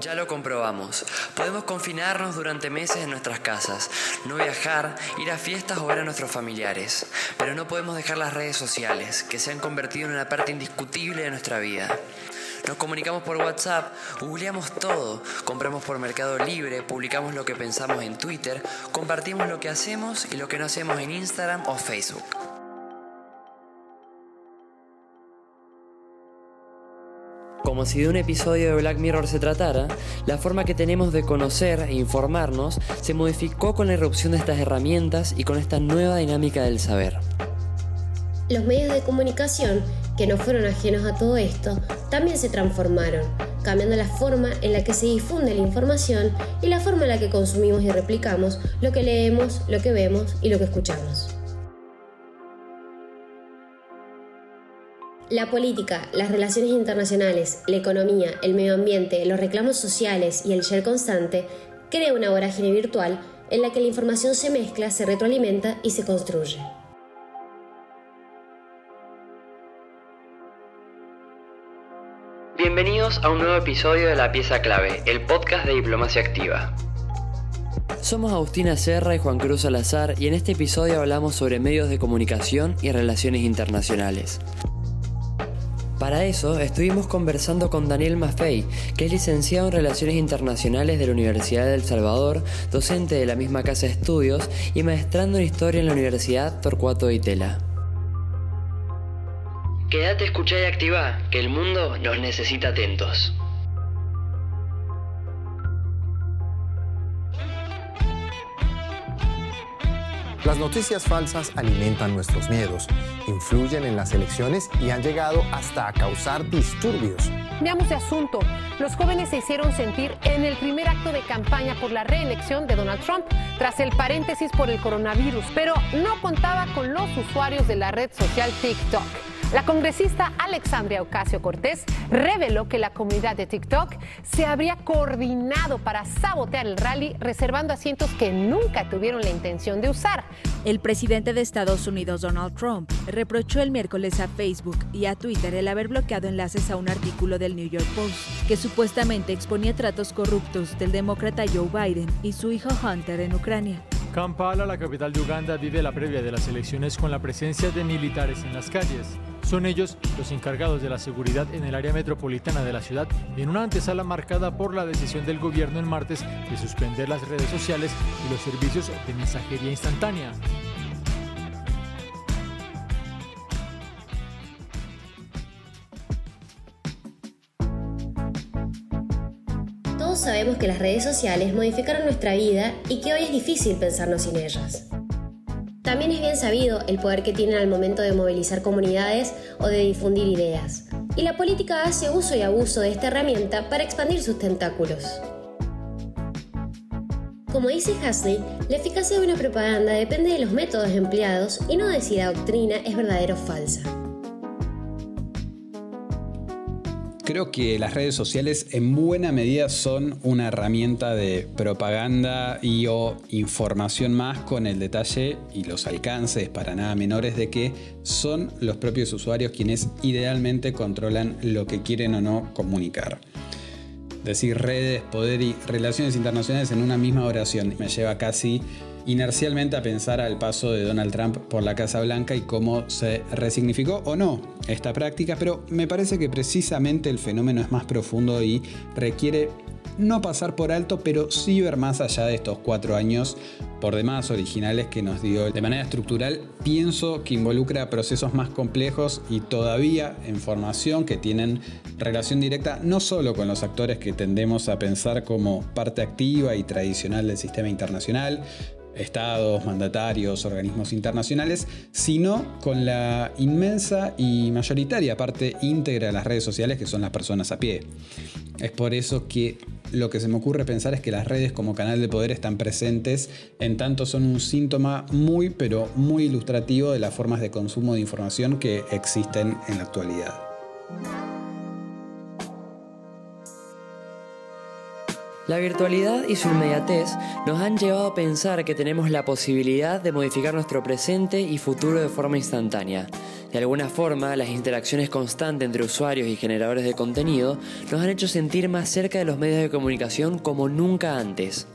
Ya lo comprobamos. Podemos confinarnos durante meses en nuestras casas, no viajar, ir a fiestas o ver a nuestros familiares. Pero no podemos dejar las redes sociales, que se han convertido en una parte indiscutible de nuestra vida. Nos comunicamos por WhatsApp, googleamos todo, compramos por Mercado Libre, publicamos lo que pensamos en Twitter, compartimos lo que hacemos y lo que no hacemos en Instagram o Facebook. Como si de un episodio de Black Mirror se tratara, la forma que tenemos de conocer e informarnos se modificó con la irrupción de estas herramientas y con esta nueva dinámica del saber. Los medios de comunicación, que no fueron ajenos a todo esto, también se transformaron, cambiando la forma en la que se difunde la información y la forma en la que consumimos y replicamos lo que leemos, lo que vemos y lo que escuchamos. La política, las relaciones internacionales, la economía, el medio ambiente, los reclamos sociales y el share constante crea una vorágine virtual en la que la información se mezcla, se retroalimenta y se construye. Bienvenidos a un nuevo episodio de La Pieza Clave, el podcast de Diplomacia Activa. Somos Agustina Serra y Juan Cruz Salazar y en este episodio hablamos sobre medios de comunicación y relaciones internacionales. Para eso estuvimos conversando con Daniel Maffei, que es licenciado en Relaciones Internacionales de la Universidad de El Salvador, docente de la misma casa de estudios y maestrando en Historia en la Universidad Torcuato de Itela. Quédate, escucha y activa, que el mundo nos necesita atentos. Las noticias falsas alimentan nuestros miedos, influyen en las elecciones y han llegado hasta a causar disturbios. Cambiamos de asunto. Los jóvenes se hicieron sentir en el primer acto de campaña por la reelección de Donald Trump, tras el paréntesis por el coronavirus, pero no contaba con los usuarios de la red social TikTok. La congresista Alexandria Ocasio Cortés reveló que la comunidad de TikTok se habría coordinado para sabotear el rally, reservando asientos que nunca tuvieron la intención de usar. El presidente de Estados Unidos, Donald Trump, reprochó el miércoles a Facebook y a Twitter el haber bloqueado enlaces a un artículo del New York Post que supuestamente exponía tratos corruptos del demócrata Joe Biden y su hijo Hunter en Ucrania. Kampala, la capital de Uganda, vive la previa de las elecciones con la presencia de militares en las calles. Son ellos los encargados de la seguridad en el área metropolitana de la ciudad en una antesala marcada por la decisión del gobierno el martes de suspender las redes sociales y los servicios de mensajería instantánea. Todos sabemos que las redes sociales modificaron nuestra vida y que hoy es difícil pensarnos sin ellas. También es bien sabido el poder que tienen al momento de movilizar comunidades o de difundir ideas. Y la política hace uso y abuso de esta herramienta para expandir sus tentáculos. Como dice Hasley, la eficacia de una propaganda depende de los métodos empleados y no de si la doctrina es verdadera o falsa. Creo que las redes sociales en buena medida son una herramienta de propaganda y o información más con el detalle y los alcances para nada menores de que son los propios usuarios quienes idealmente controlan lo que quieren o no comunicar. Decir redes, poder y relaciones internacionales en una misma oración. Me lleva casi inercialmente a pensar al paso de Donald Trump por la Casa Blanca y cómo se resignificó o no esta práctica, pero me parece que precisamente el fenómeno es más profundo y requiere no pasar por alto, pero sí ver más allá de estos cuatro años por demás originales que nos dio de manera estructural, pienso que involucra procesos más complejos y todavía en formación que tienen relación directa no solo con los actores que tendemos a pensar como parte activa y tradicional del sistema internacional, estados, mandatarios, organismos internacionales, sino con la inmensa y mayoritaria parte íntegra de las redes sociales que son las personas a pie. Es por eso que lo que se me ocurre pensar es que las redes como canal de poder están presentes, en tanto son un síntoma muy pero muy ilustrativo de las formas de consumo de información que existen en la actualidad. La virtualidad y su inmediatez nos han llevado a pensar que tenemos la posibilidad de modificar nuestro presente y futuro de forma instantánea. De alguna forma, las interacciones constantes entre usuarios y generadores de contenido nos han hecho sentir más cerca de los medios de comunicación como nunca antes.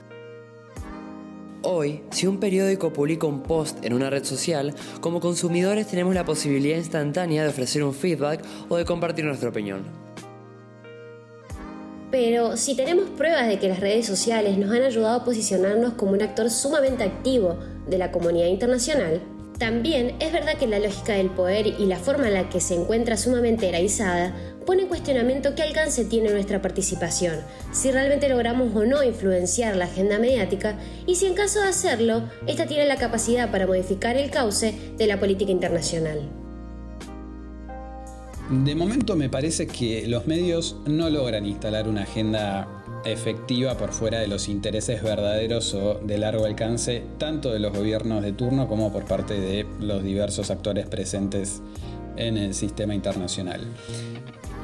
Hoy, si un periódico publica un post en una red social, como consumidores tenemos la posibilidad instantánea de ofrecer un feedback o de compartir nuestra opinión. Pero si tenemos pruebas de que las redes sociales nos han ayudado a posicionarnos como un actor sumamente activo de la comunidad internacional, también es verdad que la lógica del poder y la forma en la que se encuentra sumamente eraizada pone en cuestionamiento qué alcance tiene nuestra participación, si realmente logramos o no influenciar la agenda mediática y si en caso de hacerlo, esta tiene la capacidad para modificar el cauce de la política internacional. De momento me parece que los medios no logran instalar una agenda efectiva por fuera de los intereses verdaderos o de largo alcance, tanto de los gobiernos de turno como por parte de los diversos actores presentes en el sistema internacional.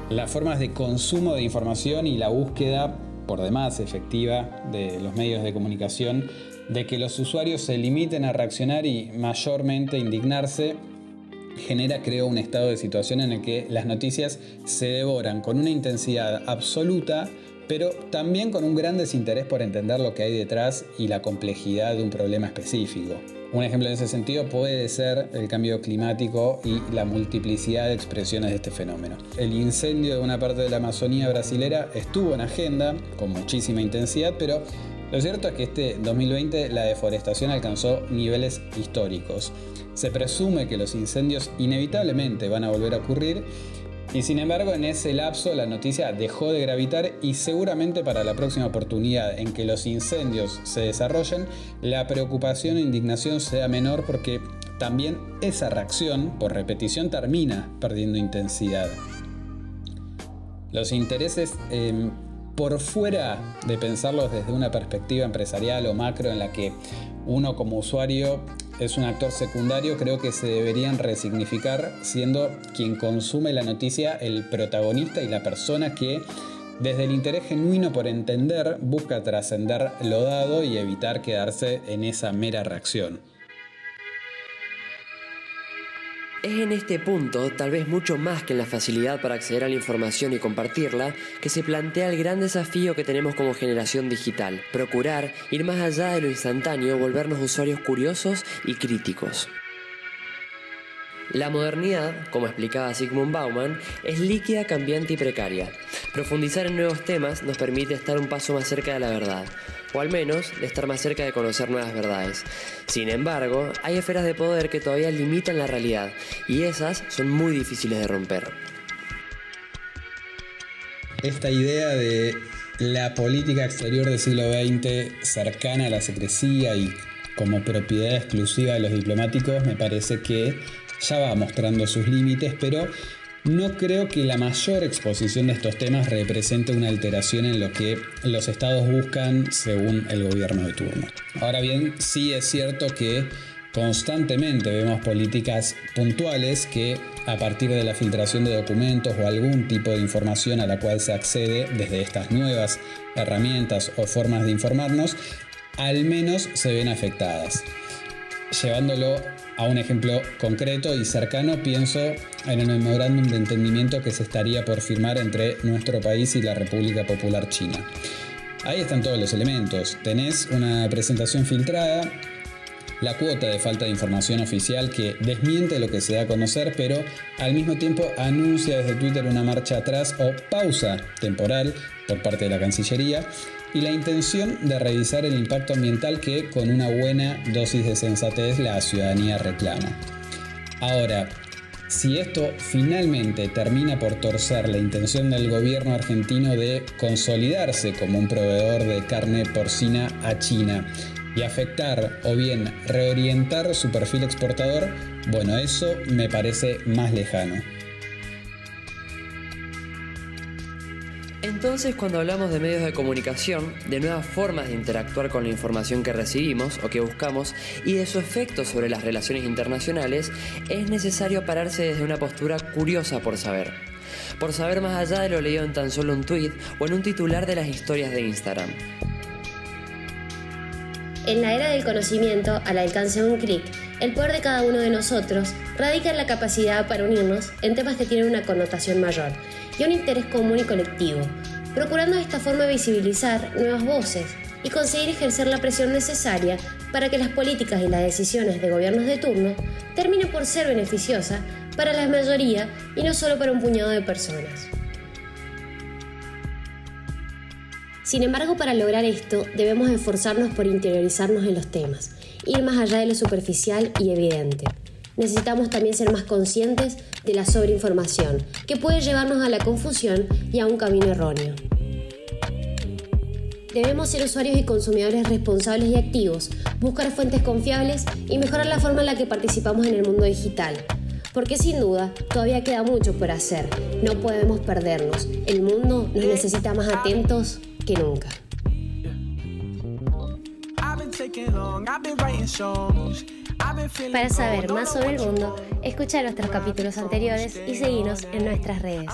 Las formas de consumo de información y la búsqueda, por demás efectiva, de los medios de comunicación, de que los usuarios se limiten a reaccionar y mayormente indignarse, genera, creo, un estado de situación en el que las noticias se devoran con una intensidad absoluta pero también con un gran desinterés por entender lo que hay detrás y la complejidad de un problema específico. Un ejemplo en ese sentido puede ser el cambio climático y la multiplicidad de expresiones de este fenómeno. El incendio de una parte de la Amazonía brasilera estuvo en agenda con muchísima intensidad, pero lo cierto es que este 2020 la deforestación alcanzó niveles históricos. Se presume que los incendios inevitablemente van a volver a ocurrir y sin embargo, en ese lapso la noticia dejó de gravitar y seguramente para la próxima oportunidad en que los incendios se desarrollen, la preocupación e indignación sea menor porque también esa reacción por repetición termina perdiendo intensidad. Los intereses em, por fuera de pensarlos desde una perspectiva empresarial o macro en la que uno como usuario es un actor secundario, creo que se deberían resignificar siendo quien consume la noticia el protagonista y la persona que desde el interés genuino por entender busca trascender lo dado y evitar quedarse en esa mera reacción. Es en este punto, tal vez mucho más que en la facilidad para acceder a la información y compartirla, que se plantea el gran desafío que tenemos como generación digital, procurar ir más allá de lo instantáneo, volvernos usuarios curiosos y críticos. La modernidad, como explicaba Sigmund Bauman, es líquida, cambiante y precaria. Profundizar en nuevos temas nos permite estar un paso más cerca de la verdad, o al menos de estar más cerca de conocer nuevas verdades. Sin embargo, hay esferas de poder que todavía limitan la realidad, y esas son muy difíciles de romper. Esta idea de la política exterior del siglo XX cercana a la secrecía y como propiedad exclusiva de los diplomáticos me parece que ya va mostrando sus límites, pero no creo que la mayor exposición de estos temas represente una alteración en lo que los estados buscan según el gobierno de turno. Ahora bien, sí es cierto que constantemente vemos políticas puntuales que a partir de la filtración de documentos o algún tipo de información a la cual se accede desde estas nuevas herramientas o formas de informarnos, al menos se ven afectadas. Llevándolo a un ejemplo concreto y cercano, pienso en el memorándum de entendimiento que se estaría por firmar entre nuestro país y la República Popular China. Ahí están todos los elementos. Tenés una presentación filtrada, la cuota de falta de información oficial que desmiente lo que se da a conocer, pero al mismo tiempo anuncia desde Twitter una marcha atrás o pausa temporal por parte de la Cancillería y la intención de revisar el impacto ambiental que con una buena dosis de sensatez la ciudadanía reclama. Ahora, si esto finalmente termina por torcer la intención del gobierno argentino de consolidarse como un proveedor de carne porcina a China y afectar o bien reorientar su perfil exportador, bueno, eso me parece más lejano. Entonces, cuando hablamos de medios de comunicación, de nuevas formas de interactuar con la información que recibimos o que buscamos y de su efecto sobre las relaciones internacionales, es necesario pararse desde una postura curiosa por saber. Por saber más allá de lo leído en tan solo un tweet o en un titular de las historias de Instagram. En la era del conocimiento, al alcance de un clic, el poder de cada uno de nosotros radica en la capacidad para unirnos en temas que tienen una connotación mayor y un interés común y colectivo, procurando de esta forma visibilizar nuevas voces y conseguir ejercer la presión necesaria para que las políticas y las decisiones de gobiernos de turno terminen por ser beneficiosas para la mayoría y no solo para un puñado de personas. Sin embargo, para lograr esto, debemos esforzarnos por interiorizarnos en los temas, ir más allá de lo superficial y evidente. Necesitamos también ser más conscientes de la sobreinformación, que puede llevarnos a la confusión y a un camino erróneo. Debemos ser usuarios y consumidores responsables y activos, buscar fuentes confiables y mejorar la forma en la que participamos en el mundo digital. Porque sin duda todavía queda mucho por hacer, no podemos perdernos. El mundo nos necesita más atentos nunca. Para saber más sobre el mundo, escucha nuestros capítulos anteriores y seguinos en nuestras redes.